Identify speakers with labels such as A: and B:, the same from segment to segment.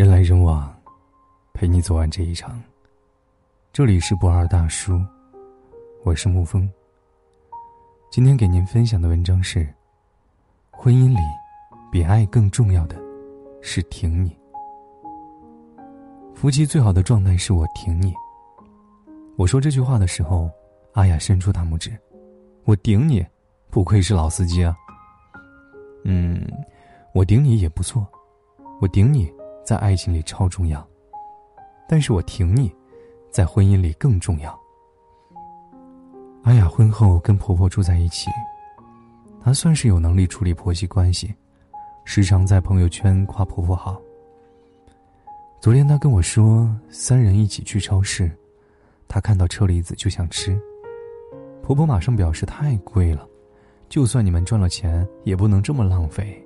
A: 人来人往，陪你走完这一场。这里是不二大叔，我是沐风。今天给您分享的文章是：婚姻里，比爱更重要的，是挺你。夫妻最好的状态是我挺你。我说这句话的时候，阿雅伸出大拇指，我顶你，不愧是老司机啊。嗯，我顶你也不错，我顶你。在爱情里超重要，但是我挺你，在婚姻里更重要。阿雅婚后跟婆婆住在一起，她算是有能力处理婆媳关系，时常在朋友圈夸婆婆好。昨天她跟我说，三人一起去超市，她看到车厘子就想吃，婆婆马上表示太贵了，就算你们赚了钱，也不能这么浪费。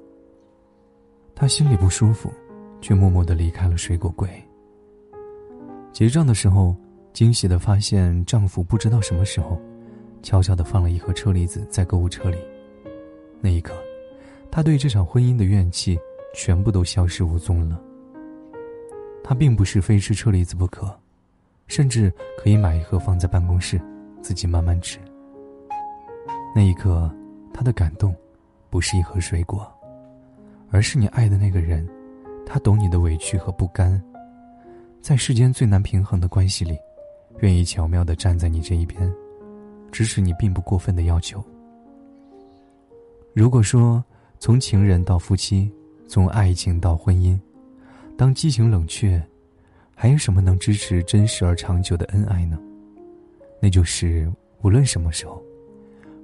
A: 她心里不舒服。却默默的离开了水果柜。结账的时候，惊喜的发现丈夫不知道什么时候，悄悄的放了一盒车厘子在购物车里。那一刻，她对这场婚姻的怨气全部都消失无踪了。她并不是非吃车厘子不可，甚至可以买一盒放在办公室，自己慢慢吃。那一刻，她的感动，不是一盒水果，而是你爱的那个人。他懂你的委屈和不甘，在世间最难平衡的关系里，愿意巧妙的站在你这一边，支持你并不过分的要求。如果说从情人到夫妻，从爱情到婚姻，当激情冷却，还有什么能支持真实而长久的恩爱呢？那就是无论什么时候，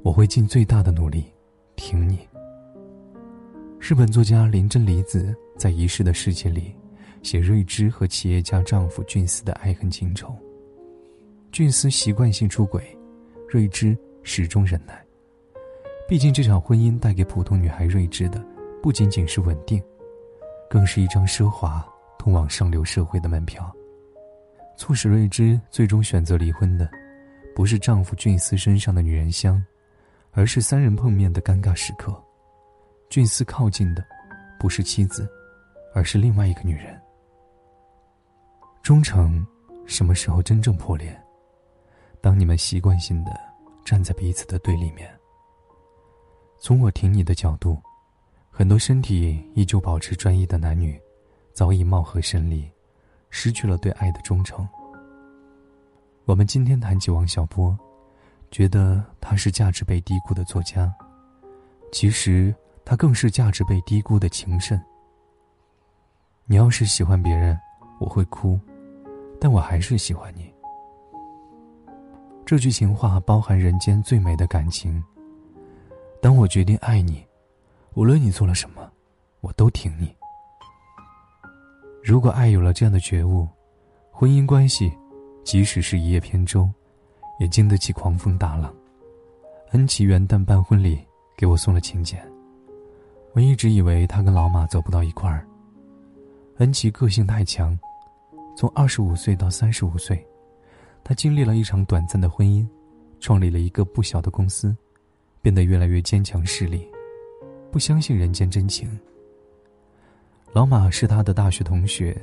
A: 我会尽最大的努力挺你。日本作家林真理子在《遗失的世界》里，写瑞芝和企业家丈夫俊司的爱恨情仇。俊司习惯性出轨，瑞芝始终忍耐。毕竟这场婚姻带给普通女孩瑞芝的，不仅仅是稳定，更是一张奢华通往上流社会的门票。促使瑞芝最终选择离婚的，不是丈夫俊司身上的女人香，而是三人碰面的尴尬时刻。俊司靠近的，不是妻子，而是另外一个女人。忠诚什么时候真正破裂？当你们习惯性的站在彼此的对立面。从我挺你的角度，很多身体依旧保持专一的男女，早已貌合神离，失去了对爱的忠诚。我们今天谈起王小波，觉得他是价值被低估的作家，其实。他更是价值被低估的情圣。你要是喜欢别人，我会哭，但我还是喜欢你。这句情话包含人间最美的感情。当我决定爱你，无论你做了什么，我都挺你。如果爱有了这样的觉悟，婚姻关系，即使是一叶扁舟，也经得起狂风大浪。恩琪元旦办婚礼，给我送了请柬。我一直以为他跟老马走不到一块儿。恩琪个性太强，从二十五岁到三十五岁，他经历了一场短暂的婚姻，创立了一个不小的公司，变得越来越坚强势力，不相信人间真情。老马是他的大学同学，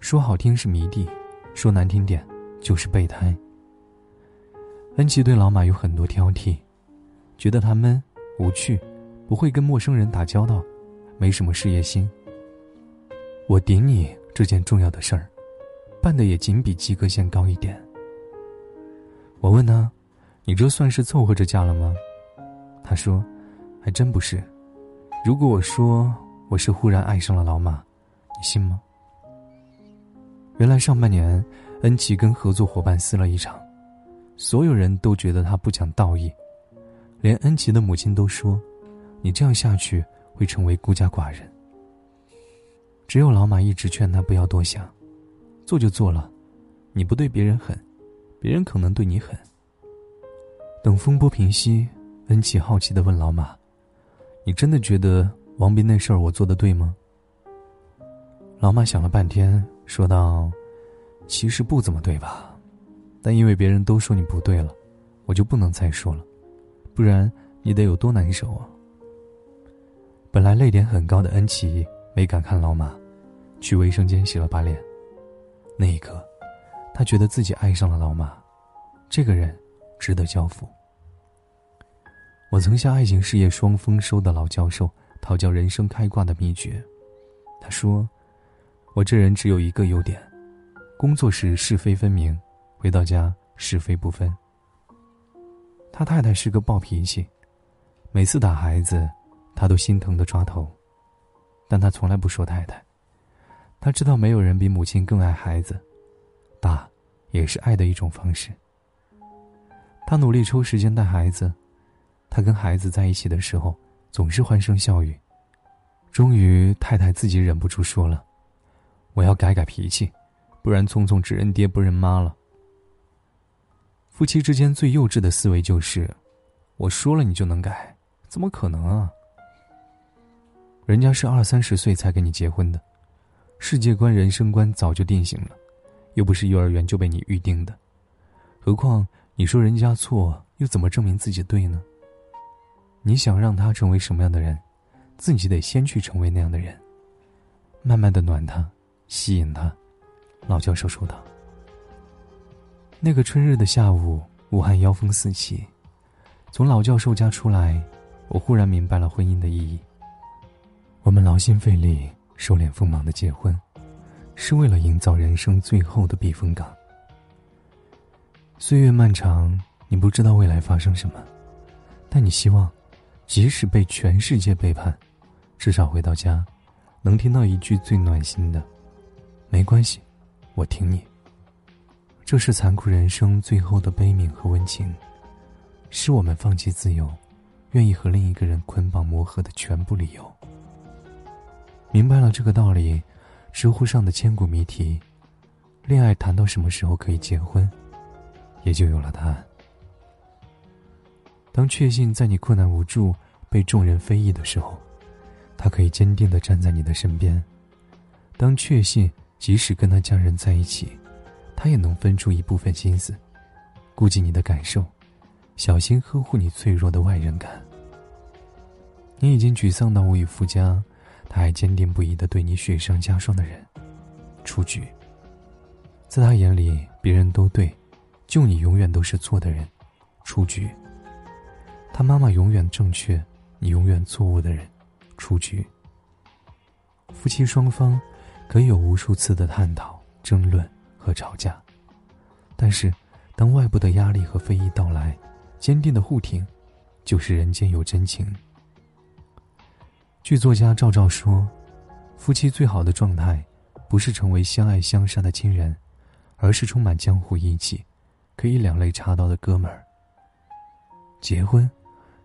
A: 说好听是迷弟，说难听点就是备胎。恩琪对老马有很多挑剔，觉得他闷无趣。不会跟陌生人打交道，没什么事业心。我顶你这件重要的事儿，办的也仅比及格线高一点。我问他：“你这算是凑合着嫁了吗？”他说：“还真不是。如果我说我是忽然爱上了老马，你信吗？”原来上半年，恩琪跟合作伙伴撕了一场，所有人都觉得他不讲道义，连恩琪的母亲都说。你这样下去会成为孤家寡人。只有老马一直劝他不要多想，做就做了，你不对别人狠，别人可能对你狠。等风波平息，恩琪好奇的问老马：“你真的觉得王斌那事儿我做的对吗？”老马想了半天，说道：“其实不怎么对吧，但因为别人都说你不对了，我就不能再说了，不然你得有多难受啊。”本来泪点很高的恩琪没敢看老马，去卫生间洗了把脸。那一刻，他觉得自己爱上了老马，这个人值得交付。我曾向爱情事业双丰收的老教授讨教人生开挂的秘诀，他说：“我这人只有一个优点，工作时是非分明，回到家是非不分。”他太太是个暴脾气，每次打孩子，他都心疼的抓头，但他从来不说太太。他知道没有人比母亲更爱孩子，打也是爱的一种方式。他努力抽时间带孩子。他跟孩子在一起的时候，总是欢声笑语。终于，太太自己忍不住说了：“我要改改脾气，不然聪聪只认爹不认妈了。”夫妻之间最幼稚的思维就是：“我说了你就能改，怎么可能啊？人家是二三十岁才跟你结婚的，世界观、人生观早就定型了，又不是幼儿园就被你预定的。何况你说人家错，又怎么证明自己对呢？”你想让他成为什么样的人，自己得先去成为那样的人。慢慢的暖他，吸引他。老教授说道。那个春日的下午，武汉妖风四起。从老教授家出来，我忽然明白了婚姻的意义。我们劳心费力、收敛锋芒的结婚，是为了营造人生最后的避风港。岁月漫长，你不知道未来发生什么，但你希望。即使被全世界背叛，至少回到家，能听到一句最暖心的：“没关系，我挺你。”这是残酷人生最后的悲悯和温情，是我们放弃自由，愿意和另一个人捆绑磨合的全部理由。明白了这个道理，知乎上的千古谜题：“恋爱谈到什么时候可以结婚？”也就有了答案。当确信在你困难无助、被众人非议的时候，他可以坚定的站在你的身边；当确信即使跟他家人在一起，他也能分出一部分心思，顾及你的感受，小心呵护你脆弱的外人感。你已经沮丧到无以复加，他还坚定不移的对你雪上加霜的人，出局。在他眼里，别人都对，就你永远都是错的人，出局。他妈妈永远正确，你永远错误的人，出局。夫妻双方可以有无数次的探讨、争论和吵架，但是当外部的压力和非议到来，坚定的护挺，就是人间有真情。剧作家赵照说：“夫妻最好的状态，不是成为相爱相杀的亲人，而是充满江湖义气，可以两肋插刀的哥们儿。”结婚。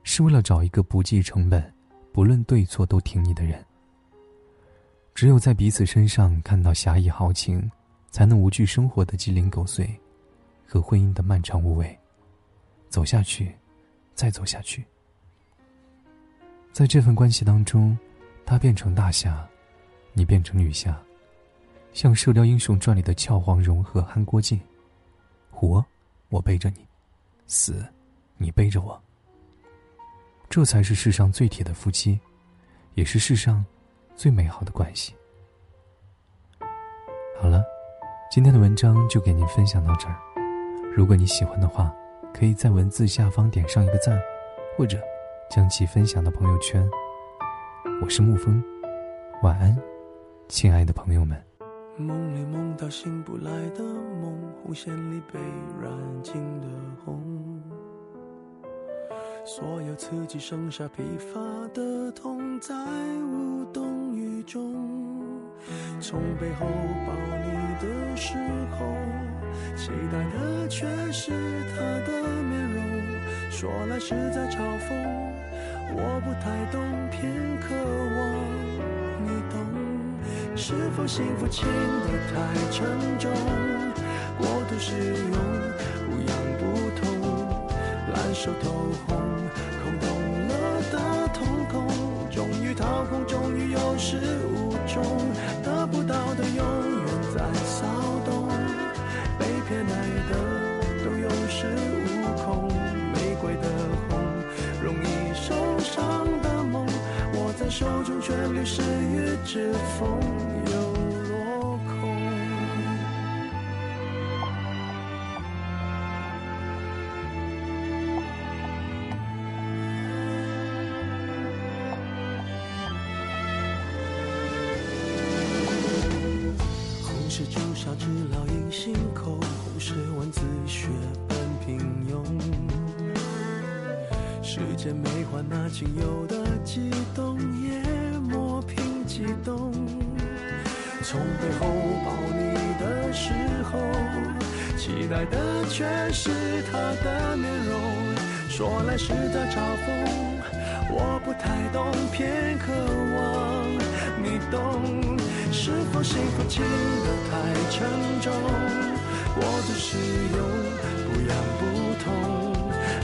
A: 是为了找一个不计成本、不论对错都挺你的人。只有在彼此身上看到侠义豪情，才能无惧生活的鸡零狗碎，和婚姻的漫长无味。走下去，再走下去。在这份关系当中，他变成大侠，你变成女侠，像《射雕英雄传》里的俏黄蓉和韩国靖。活，我背着你；死，你背着我。这才是世上最铁的夫妻，也是世上最美好的关系。好了，今天的文章就给您分享到这儿。如果你喜欢的话，可以在文字下方点上一个赞，或者将其分享到朋友圈。我是沐风，晚安，亲爱的朋友们。
B: 梦里梦到醒不来的梦，红线里被染尽的红。所有刺激剩下疲乏的痛，在无动于衷。从背后抱你的时候，期待的却是他的面容。说来是在嘲讽，我不太懂，偏渴望你懂。是否幸福轻得太沉重，过度使用不痒不痛，烂熟透红。手中却流失于指缝，有。时间没换那仅有的悸动，也磨平激动。从背后抱你的时候，期待的却是他的面容。说来是在嘲讽，我不太懂，偏渴望你懂。是否幸福轻得太沉重？我的使用不痒不痛，